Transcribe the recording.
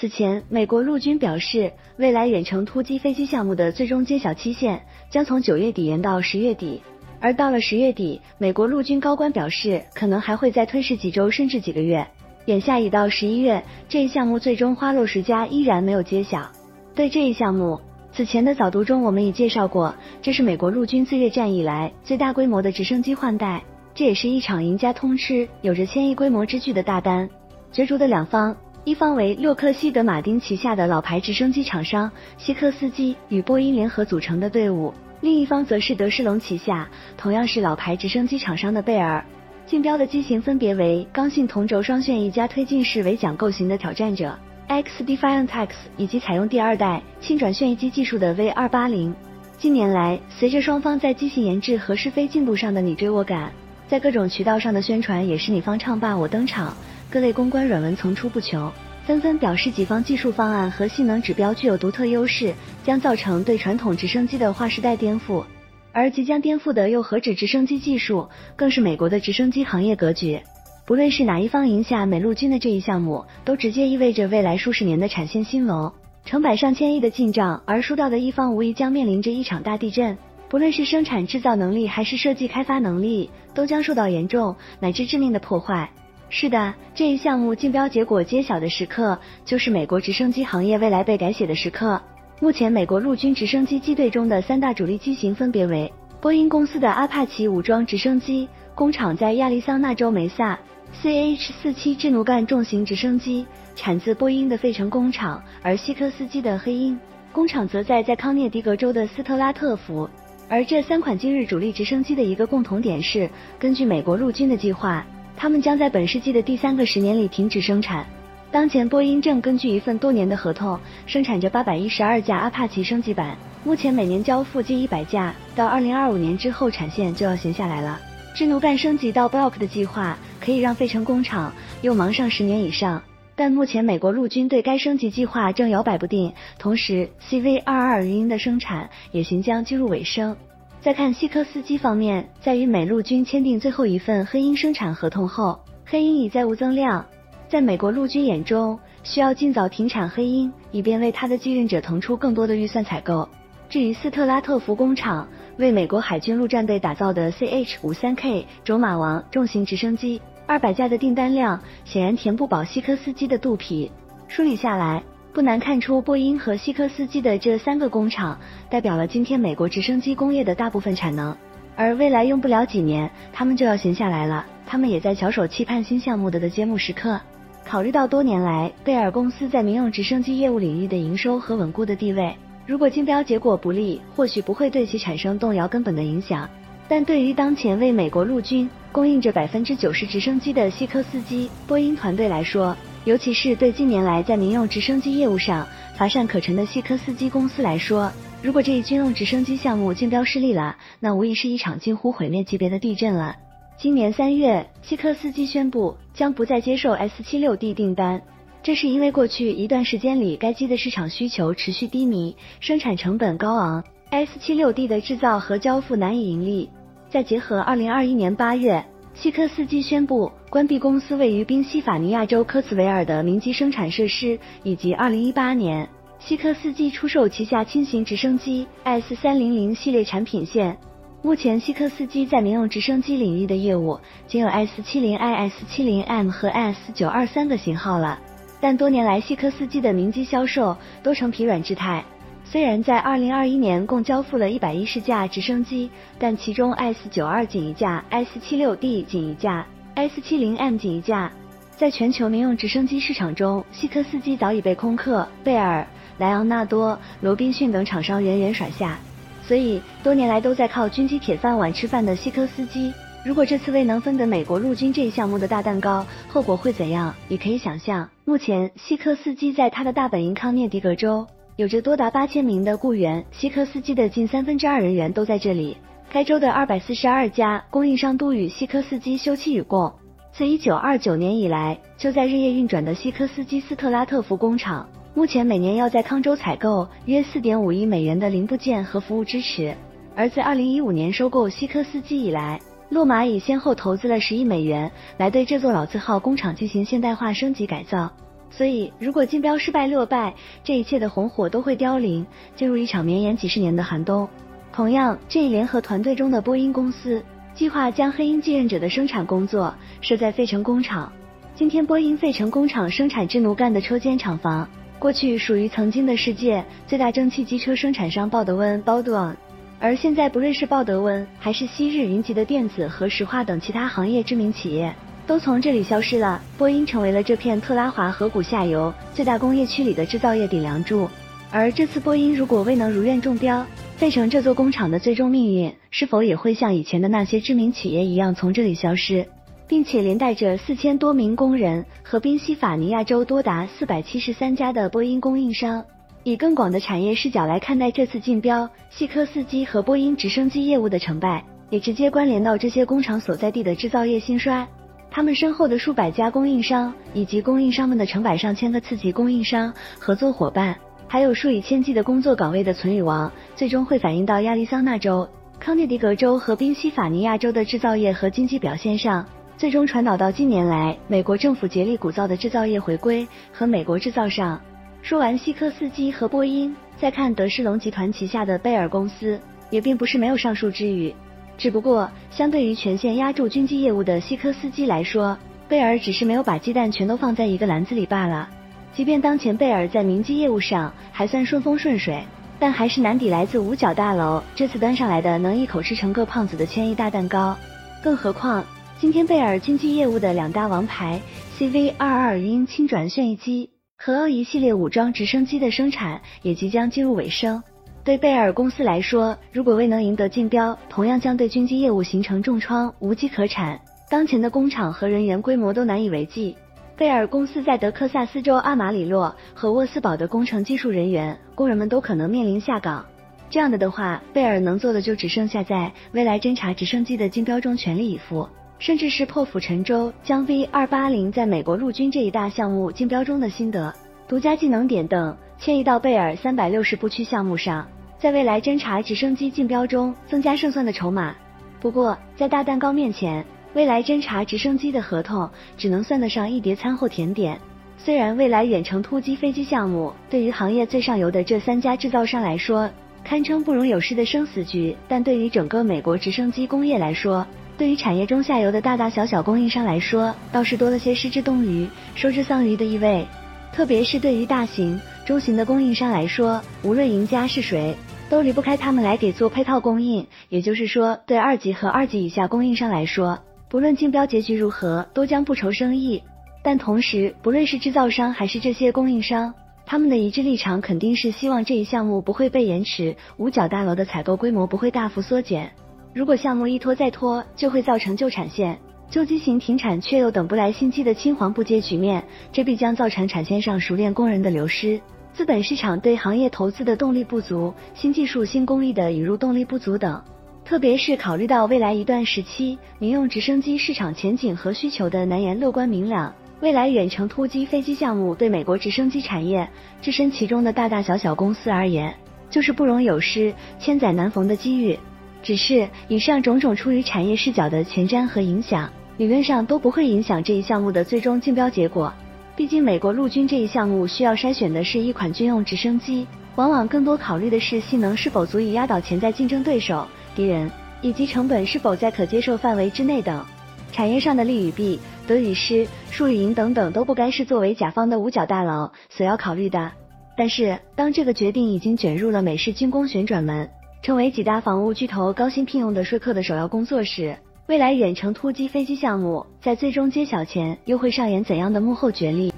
此前，美国陆军表示，未来远程突击飞机项目的最终揭晓期限将从九月底延到十月底。而到了十月底，美国陆军高官表示，可能还会再推迟几周甚至几个月。眼下已到十一月，这一项目最终花落谁家依然没有揭晓。对这一项目，此前的早读中我们已介绍过，这是美国陆军自越战以来最大规模的直升机换代，这也是一场赢家通吃、有着千亿规模之巨的大单。角逐的两方，一方为洛克希德马丁旗下的老牌直升机厂商希克斯基与波音联合组成的队伍。另一方则是德士隆旗下同样是老牌直升机厂商的贝尔，竞标的机型分别为刚性同轴双旋翼加推进式尾桨构型的挑战者 X Defiant X，以及采用第二代轻转旋翼机技术的 V 二八零。近年来，随着双方在机型研制和试飞进度上的你追我赶，在各种渠道上的宣传也是你方唱罢我登场，各类公关软文层出不穷。纷纷表示，己方技术方案和性能指标具有独特优势，将造成对传统直升机的划时代颠覆。而即将颠覆的又何止直升机技术，更是美国的直升机行业格局。不论是哪一方赢下美陆军的这一项目，都直接意味着未来数十年的产线兴隆，成百上千亿的进账；而输掉的一方无疑将面临着一场大地震。不论是生产制造能力，还是设计开发能力，都将受到严重乃至致命的破坏。是的，这一项目竞标结果揭晓的时刻，就是美国直升机行业未来被改写的时刻。目前，美国陆军直升机机队中的三大主力机型分别为波音公司的阿帕奇武装直升机，工厂在亚利桑那州梅萨；CH-47 智奴干重型直升机，产自波音的费城工厂；而西科斯基的黑鹰工厂则在在康涅狄格州的斯特拉特福。而这三款今日主力直升机的一个共同点是，根据美国陆军的计划。他们将在本世纪的第三个十年里停止生产。当前，波音正根据一份多年的合同生产着八百一十二架阿帕奇升级版，目前每年交付近一百架，到二零二五年之后产线就要闲下来了。智努干升级到 Block 的计划可以让费城工厂又忙上十年以上，但目前美国陆军对该升级计划正摇摆不定，同时 CV 二二零的生产也行将进入尾声。再看西科斯基方面，在与美陆军签订最后一份黑鹰生产合同后，黑鹰已再无增量。在美国陆军眼中，需要尽早停产黑鹰，以便为他的继任者腾出更多的预算采购。至于斯特拉特福工厂为美国海军陆战队打造的 CH 五三 K 卓玛王重型直升机二百架的订单量，显然填不饱西科斯基的肚皮。梳理下来。不难看出，波音和西科斯基的这三个工厂代表了今天美国直升机工业的大部分产能，而未来用不了几年，他们就要闲下来了。他们也在翘首期盼新项目的的揭幕时刻。考虑到多年来贝尔公司在民用直升机业务领域的营收和稳固的地位，如果竞标结果不利，或许不会对其产生动摇根本的影响。但对于当前为美国陆军供应着百分之九十直升机的西科斯基波音团队来说，尤其是对近年来在民用直升机业务上乏善可陈的西科斯基公司来说，如果这一军用直升机项目竞标失利了，那无疑是一场近乎毁灭级别的地震了。今年三月，西科斯基宣布将不再接受 S 七六 D 订单，这是因为过去一段时间里该机的市场需求持续低迷，生产成本高昂，S 七六 D 的制造和交付难以盈利。再结合二零二一年八月。西科斯基宣布关闭公司位于宾夕法尼亚州科茨维尔的民机生产设施，以及2018年西科斯基出售旗下轻型直升机 S 三零零系列产品线。目前，西科斯基在民用直升机领域的业务仅有 S 七零 I、S 七零 M 和 S 九二三个型号了，但多年来西科斯基的民机销售都呈疲软之态。虽然在二零二一年共交付了一百一十架直升机，但其中 S 九二仅一架，S 七六 D 仅一架，S 七零 M 仅一架。在全球民用直升机市场中，西科斯基早已被空客、贝尔、莱昂纳多、罗宾逊等厂商远远甩下。所以多年来都在靠军机铁饭碗吃饭的西科斯基，如果这次未能分得美国陆军这一项目的大蛋糕，后果会怎样？你可以想象。目前，西科斯基在他的大本营康涅狄格州。有着多达八千名的雇员，西科斯基的近三分之二人员都在这里。该州的二百四十二家供应商都与西科斯基休戚与共。自一九二九年以来，就在日夜运转的西科斯基斯特拉特福工厂，目前每年要在康州采购约四点五亿美元的零部件和服务支持。而自二零一五年收购西科斯基以来，洛马已先后投资了十亿美元来对这座老字号工厂进行现代化升级改造。所以，如果竞标失败落败，这一切的红火都会凋零，进入一场绵延几十年的寒冬。同样，这一联合团队中的波音公司计划将黑鹰继任者的生产工作设在费城工厂。今天，波音费城工厂生产制奴干的车间厂房，过去属于曾经的世界最大蒸汽机车生产商鲍德温 （Baldwin），而现在不论是鲍德温还是昔日云集的电子和石化等其他行业知名企业。都从这里消失了。波音成为了这片特拉华河谷下游最大工业区里的制造业顶梁柱。而这次波音如果未能如愿中标，费城这座工厂的最终命运是否也会像以前的那些知名企业一样从这里消失，并且连带着四千多名工人和宾夕法尼亚州多达四百七十三家的波音供应商？以更广的产业视角来看待这次竞标，西科斯基和波音直升机业务的成败，也直接关联到这些工厂所在地的制造业兴衰。他们身后的数百家供应商，以及供应商们的成百上千个次级供应商、合作伙伴，还有数以千计的工作岗位的存与亡，最终会反映到亚利桑那州、康涅狄格州和宾夕法尼亚州的制造业和经济表现上，最终传导到近年来美国政府竭力鼓噪的制造业回归和美国制造上。说完西科斯基和波音，再看德士隆集团旗下的贝尔公司，也并不是没有上述之语。只不过，相对于全线压住军机业务的西科斯基来说，贝尔只是没有把鸡蛋全都放在一个篮子里罢了。即便当前贝尔在民机业务上还算顺风顺水，但还是难抵来自五角大楼这次端上来的能一口吃成个胖子的千亿大蛋糕。更何况，今天贝尔军机业务的两大王牌 CV 二二鹰轻转旋翼机和奥一系列武装直升机的生产也即将进入尾声。对贝尔公司来说，如果未能赢得竞标，同样将对军机业务形成重创，无机可产。当前的工厂和人员规模都难以为继。贝尔公司在德克萨斯州阿马里洛和沃斯堡的工程技术人员、工人们都可能面临下岗。这样的的话，贝尔能做的就只剩下在未来侦察直升机的竞标中全力以赴，甚至是破釜沉舟，将 V 二八零在美国陆军这一大项目竞标中的心得、独家技能点等。迁移到贝尔三百六十部区项目上，在未来侦察直升机竞标中增加胜算的筹码。不过，在大蛋糕面前，未来侦察直升机的合同只能算得上一碟餐后甜点。虽然未来远程突击飞机项目对于行业最上游的这三家制造商来说堪称不容有失的生死局，但对于整个美国直升机工业来说，对于产业中下游的大大小小供应商来说，倒是多了些失之东隅，收之桑榆的意味。特别是对于大型。中型的供应商来说，无论赢家是谁，都离不开他们来给做配套供应。也就是说，对二级和二级以下供应商来说，不论竞标结局如何，都将不愁生意。但同时，不论是制造商还是这些供应商，他们的一致立场肯定是希望这一项目不会被延迟，五角大楼的采购规模不会大幅缩减。如果项目一拖再拖，就会造成旧产线。旧机型停产却又等不来新机的青黄不接局面，这必将造成产线上熟练工人的流失。资本市场对行业投资的动力不足，新技术、新工艺的引入动力不足等，特别是考虑到未来一段时期民用直升机市场前景和需求的难言乐观明朗，未来远程突击飞机项目对美国直升机产业置身其中的大大小小公司而言，就是不容有失、千载难逢的机遇。只是以上种种出于产业视角的前瞻和影响，理论上都不会影响这一项目的最终竞标结果。毕竟，美国陆军这一项目需要筛选的是一款军用直升机，往往更多考虑的是性能是否足以压倒潜在竞争对手、敌人，以及成本是否在可接受范围之内等。产业上的利与弊、得与失、输与赢等等，都不该是作为甲方的五角大佬所要考虑的。但是，当这个决定已经卷入了美式军工旋转门，成为几大防务巨头高薪聘用的说客的首要工作时，未来远程突击飞机项目在最终揭晓前，又会上演怎样的幕后角力？